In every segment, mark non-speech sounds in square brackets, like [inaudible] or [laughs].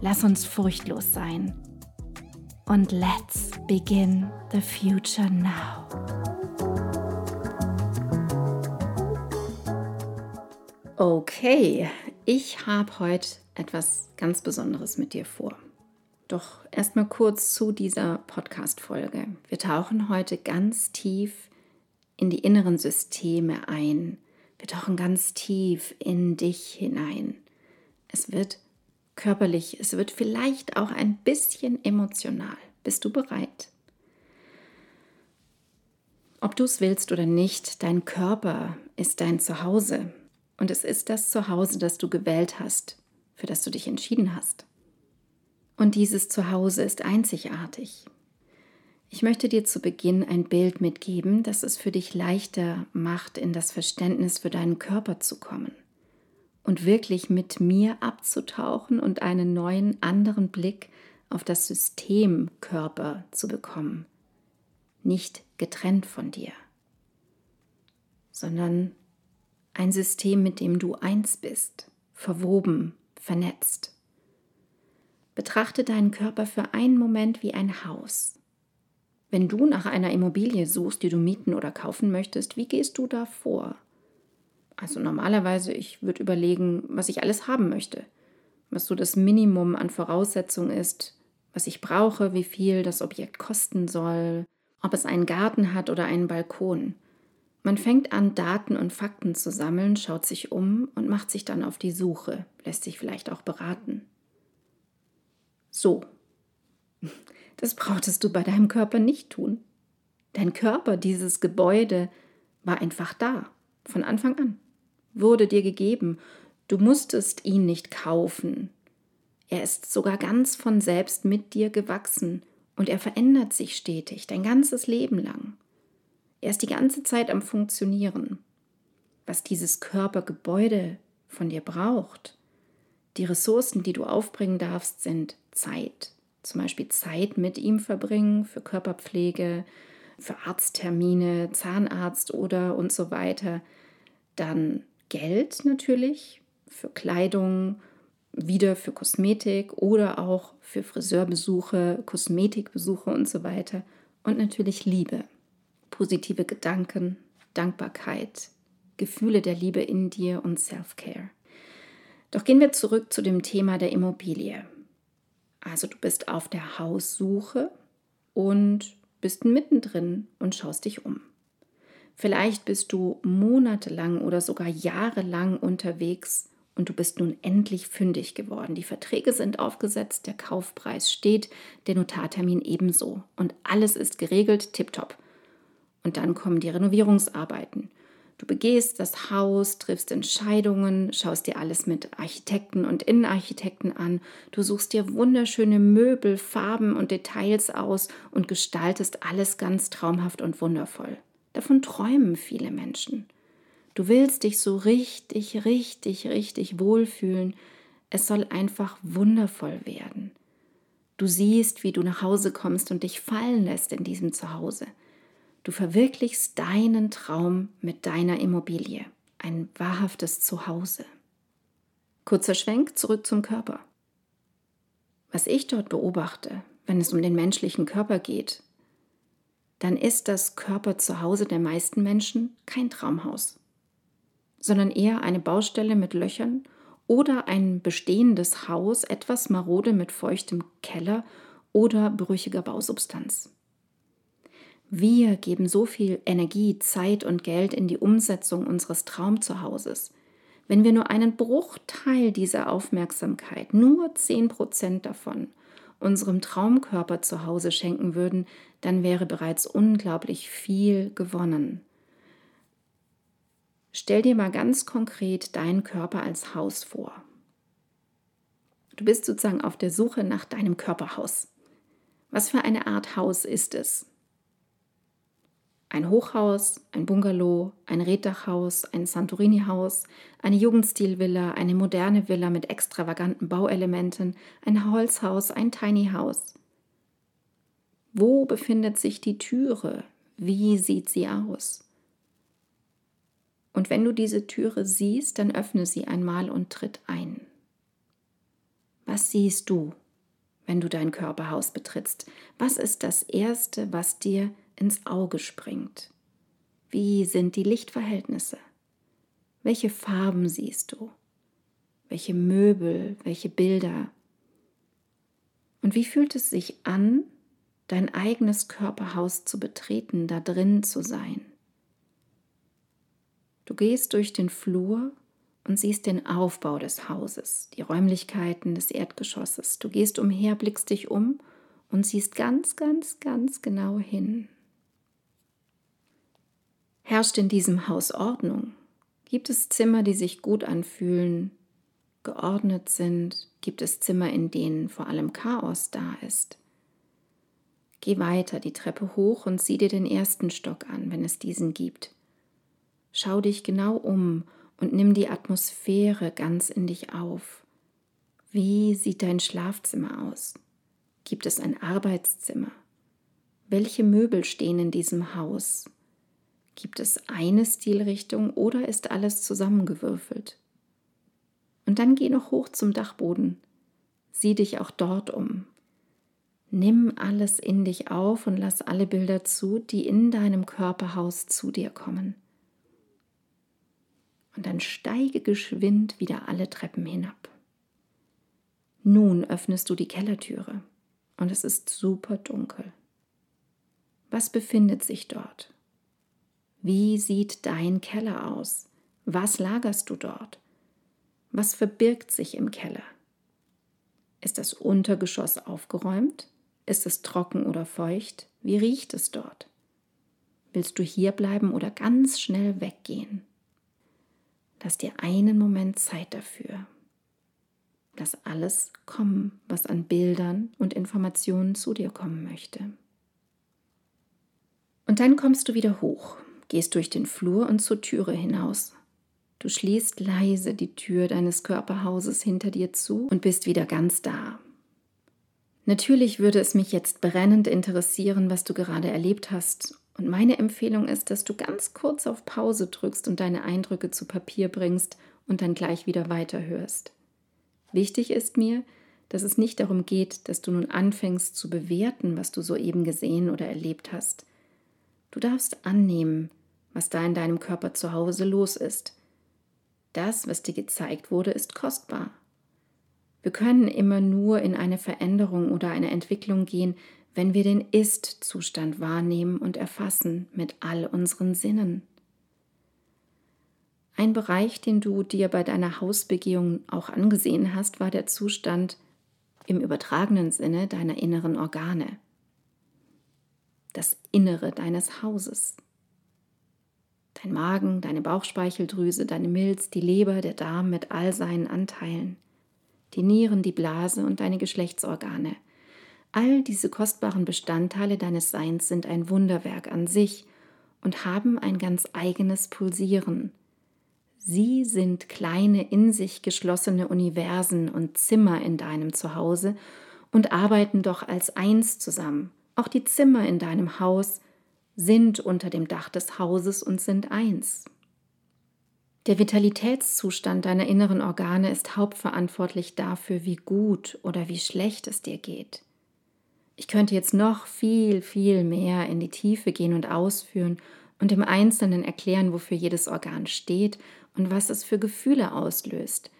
Lass uns furchtlos sein. Und let's begin the future now. Okay, ich habe heute etwas ganz Besonderes mit dir vor. Doch erstmal kurz zu dieser Podcast-Folge. Wir tauchen heute ganz tief in die inneren Systeme ein. Wir tauchen ganz tief in dich hinein. Es wird körperlich, es wird vielleicht auch ein bisschen emotional. Bist du bereit? Ob du es willst oder nicht, dein Körper ist dein Zuhause und es ist das Zuhause, das du gewählt hast, für das du dich entschieden hast. Und dieses Zuhause ist einzigartig. Ich möchte dir zu Beginn ein Bild mitgeben, das es für dich leichter macht, in das Verständnis für deinen Körper zu kommen und wirklich mit mir abzutauchen und einen neuen, anderen Blick auf das System Körper zu bekommen. Nicht getrennt von dir, sondern ein System, mit dem du eins bist, verwoben, vernetzt. Betrachte deinen Körper für einen Moment wie ein Haus. Wenn du nach einer Immobilie suchst, die du mieten oder kaufen möchtest, wie gehst du da vor? Also normalerweise, ich würde überlegen, was ich alles haben möchte, was so das Minimum an Voraussetzungen ist, was ich brauche, wie viel das Objekt kosten soll, ob es einen Garten hat oder einen Balkon. Man fängt an, Daten und Fakten zu sammeln, schaut sich um und macht sich dann auf die Suche, lässt sich vielleicht auch beraten. So, [laughs] das brauchtest du bei deinem Körper nicht tun. Dein Körper, dieses Gebäude, war einfach da, von Anfang an wurde dir gegeben. Du musstest ihn nicht kaufen. Er ist sogar ganz von selbst mit dir gewachsen und er verändert sich stetig, dein ganzes Leben lang. Er ist die ganze Zeit am Funktionieren. Was dieses Körpergebäude von dir braucht, die Ressourcen, die du aufbringen darfst, sind Zeit. Zum Beispiel Zeit mit ihm verbringen für Körperpflege, für Arzttermine, Zahnarzt oder und so weiter. Dann Geld natürlich für Kleidung, wieder für Kosmetik oder auch für Friseurbesuche, Kosmetikbesuche und so weiter. Und natürlich Liebe, positive Gedanken, Dankbarkeit, Gefühle der Liebe in dir und Self-Care. Doch gehen wir zurück zu dem Thema der Immobilie. Also du bist auf der Haussuche und bist mittendrin und schaust dich um. Vielleicht bist du monatelang oder sogar jahrelang unterwegs und du bist nun endlich fündig geworden. Die Verträge sind aufgesetzt, der Kaufpreis steht, der Notartermin ebenso und alles ist geregelt, tipptopp. Und dann kommen die Renovierungsarbeiten. Du begehst das Haus, triffst Entscheidungen, schaust dir alles mit Architekten und Innenarchitekten an, du suchst dir wunderschöne Möbel, Farben und Details aus und gestaltest alles ganz traumhaft und wundervoll. Davon träumen viele Menschen. Du willst dich so richtig, richtig, richtig wohlfühlen. Es soll einfach wundervoll werden. Du siehst, wie du nach Hause kommst und dich fallen lässt in diesem Zuhause. Du verwirklichst deinen Traum mit deiner Immobilie, ein wahrhaftes Zuhause. Kurzer Schwenk zurück zum Körper. Was ich dort beobachte, wenn es um den menschlichen Körper geht, dann ist das Körperzuhause der meisten Menschen kein Traumhaus, sondern eher eine Baustelle mit Löchern oder ein bestehendes Haus, etwas marode mit feuchtem Keller oder brüchiger Bausubstanz. Wir geben so viel Energie, Zeit und Geld in die Umsetzung unseres Traumzuhauses. Wenn wir nur einen Bruchteil dieser Aufmerksamkeit, nur 10% davon, unserem Traumkörper zu Hause schenken würden, dann wäre bereits unglaublich viel gewonnen. Stell dir mal ganz konkret deinen Körper als Haus vor. Du bist sozusagen auf der Suche nach deinem Körperhaus. Was für eine Art Haus ist es? Ein Hochhaus, ein Bungalow, ein Reddachhaus, ein Santorini-Haus, eine Jugendstilvilla, eine moderne Villa mit extravaganten Bauelementen, ein Holzhaus, ein Tiny House. Wo befindet sich die Türe? Wie sieht sie aus? Und wenn du diese Türe siehst, dann öffne sie einmal und tritt ein. Was siehst du, wenn du dein Körperhaus betrittst? Was ist das Erste, was dir ins Auge springt. Wie sind die Lichtverhältnisse? Welche Farben siehst du? Welche Möbel, welche Bilder? Und wie fühlt es sich an, dein eigenes Körperhaus zu betreten, da drin zu sein? Du gehst durch den Flur und siehst den Aufbau des Hauses, die Räumlichkeiten des Erdgeschosses. Du gehst umher, blickst dich um und siehst ganz, ganz, ganz genau hin. Herrscht in diesem Haus Ordnung? Gibt es Zimmer, die sich gut anfühlen, geordnet sind? Gibt es Zimmer, in denen vor allem Chaos da ist? Geh weiter die Treppe hoch und sieh dir den ersten Stock an, wenn es diesen gibt. Schau dich genau um und nimm die Atmosphäre ganz in dich auf. Wie sieht dein Schlafzimmer aus? Gibt es ein Arbeitszimmer? Welche Möbel stehen in diesem Haus? Gibt es eine Stilrichtung oder ist alles zusammengewürfelt? Und dann geh noch hoch zum Dachboden. Sieh dich auch dort um. Nimm alles in dich auf und lass alle Bilder zu, die in deinem Körperhaus zu dir kommen. Und dann steige geschwind wieder alle Treppen hinab. Nun öffnest du die Kellertüre und es ist super dunkel. Was befindet sich dort? Wie sieht dein Keller aus? Was lagerst du dort? Was verbirgt sich im Keller? Ist das Untergeschoss aufgeräumt? Ist es trocken oder feucht? Wie riecht es dort? Willst du hier bleiben oder ganz schnell weggehen? Lass dir einen Moment Zeit dafür. Lass alles kommen, was an Bildern und Informationen zu dir kommen möchte. Und dann kommst du wieder hoch gehst durch den Flur und zur Türe hinaus. Du schließt leise die Tür deines Körperhauses hinter dir zu und bist wieder ganz da. Natürlich würde es mich jetzt brennend interessieren, was du gerade erlebt hast. Und meine Empfehlung ist, dass du ganz kurz auf Pause drückst und deine Eindrücke zu Papier bringst und dann gleich wieder weiterhörst. Wichtig ist mir, dass es nicht darum geht, dass du nun anfängst zu bewerten, was du soeben gesehen oder erlebt hast. Du darfst annehmen, was da in deinem Körper zu Hause los ist. Das, was dir gezeigt wurde, ist kostbar. Wir können immer nur in eine Veränderung oder eine Entwicklung gehen, wenn wir den Ist-Zustand wahrnehmen und erfassen mit all unseren Sinnen. Ein Bereich, den du dir bei deiner Hausbegehung auch angesehen hast, war der Zustand im übertragenen Sinne deiner inneren Organe, das Innere deines Hauses. Dein Magen, deine Bauchspeicheldrüse, deine Milz, die Leber, der Darm mit all seinen Anteilen, die Nieren, die Blase und deine Geschlechtsorgane. All diese kostbaren Bestandteile deines Seins sind ein Wunderwerk an sich und haben ein ganz eigenes Pulsieren. Sie sind kleine in sich geschlossene Universen und Zimmer in deinem Zuhause und arbeiten doch als eins zusammen. Auch die Zimmer in deinem Haus sind unter dem Dach des Hauses und sind eins. Der Vitalitätszustand deiner inneren Organe ist hauptverantwortlich dafür, wie gut oder wie schlecht es dir geht. Ich könnte jetzt noch viel, viel mehr in die Tiefe gehen und ausführen und im Einzelnen erklären, wofür jedes Organ steht und was es für Gefühle auslöst,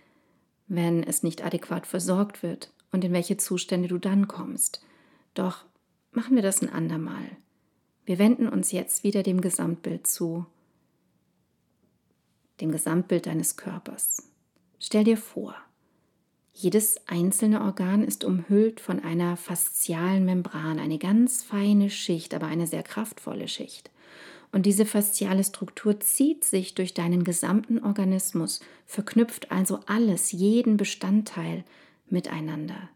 wenn es nicht adäquat versorgt wird und in welche Zustände du dann kommst. Doch machen wir das ein andermal. Wir wenden uns jetzt wieder dem Gesamtbild zu, dem Gesamtbild deines Körpers. Stell dir vor, jedes einzelne Organ ist umhüllt von einer faszialen Membran, eine ganz feine Schicht, aber eine sehr kraftvolle Schicht. Und diese fasziale Struktur zieht sich durch deinen gesamten Organismus, verknüpft also alles, jeden Bestandteil miteinander.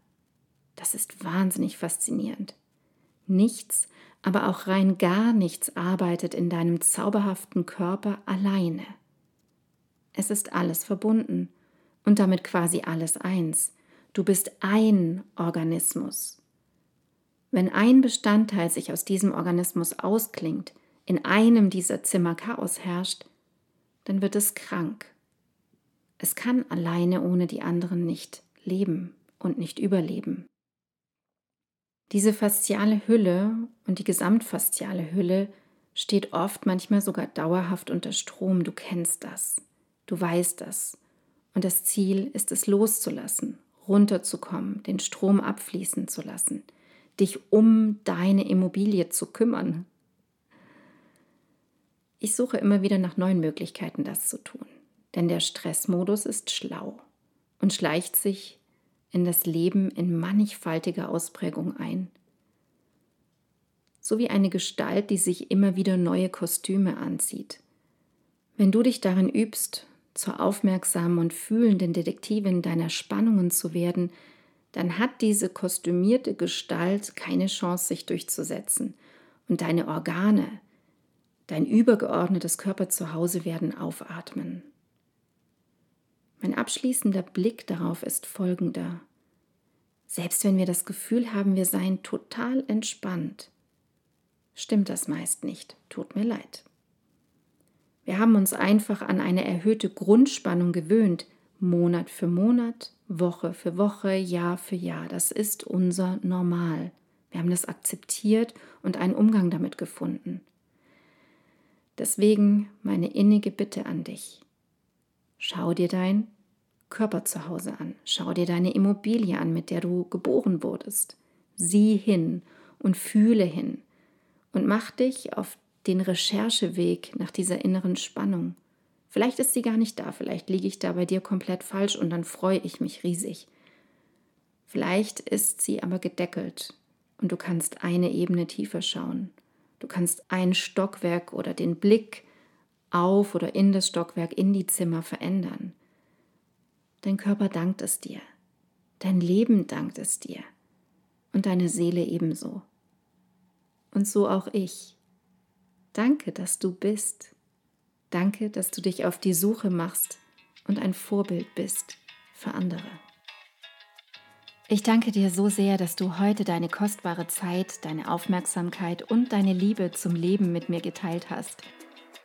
Das ist wahnsinnig faszinierend. Nichts, aber auch rein gar nichts arbeitet in deinem zauberhaften Körper alleine. Es ist alles verbunden und damit quasi alles eins. Du bist ein Organismus. Wenn ein Bestandteil sich aus diesem Organismus ausklingt, in einem dieser Zimmer Chaos herrscht, dann wird es krank. Es kann alleine ohne die anderen nicht leben und nicht überleben. Diese fasziale Hülle und die gesamtfasziale Hülle steht oft, manchmal sogar dauerhaft unter Strom. Du kennst das. Du weißt das. Und das Ziel ist es loszulassen, runterzukommen, den Strom abfließen zu lassen, dich um deine Immobilie zu kümmern. Ich suche immer wieder nach neuen Möglichkeiten, das zu tun, denn der Stressmodus ist schlau und schleicht sich in das Leben in mannigfaltiger Ausprägung ein. So wie eine Gestalt, die sich immer wieder neue Kostüme anzieht. Wenn du dich darin übst, zur aufmerksamen und fühlenden Detektivin deiner Spannungen zu werden, dann hat diese kostümierte Gestalt keine Chance, sich durchzusetzen. Und deine Organe, dein übergeordnetes Körperzuhause werden aufatmen. Mein abschließender Blick darauf ist folgender. Selbst wenn wir das Gefühl haben, wir seien total entspannt, stimmt das meist nicht. Tut mir leid. Wir haben uns einfach an eine erhöhte Grundspannung gewöhnt, Monat für Monat, Woche für Woche, Jahr für Jahr. Das ist unser Normal. Wir haben das akzeptiert und einen Umgang damit gefunden. Deswegen meine innige Bitte an dich. Schau dir dein Körper zu Hause an. Schau dir deine Immobilie an, mit der du geboren wurdest. Sieh hin und fühle hin und mach dich auf den Rechercheweg nach dieser inneren Spannung. Vielleicht ist sie gar nicht da, vielleicht liege ich da bei dir komplett falsch und dann freue ich mich riesig. Vielleicht ist sie aber gedeckelt und du kannst eine Ebene tiefer schauen. Du kannst ein Stockwerk oder den Blick auf oder in das Stockwerk, in die Zimmer verändern. Dein Körper dankt es dir, dein Leben dankt es dir und deine Seele ebenso. Und so auch ich. Danke, dass du bist. Danke, dass du dich auf die Suche machst und ein Vorbild bist für andere. Ich danke dir so sehr, dass du heute deine kostbare Zeit, deine Aufmerksamkeit und deine Liebe zum Leben mit mir geteilt hast.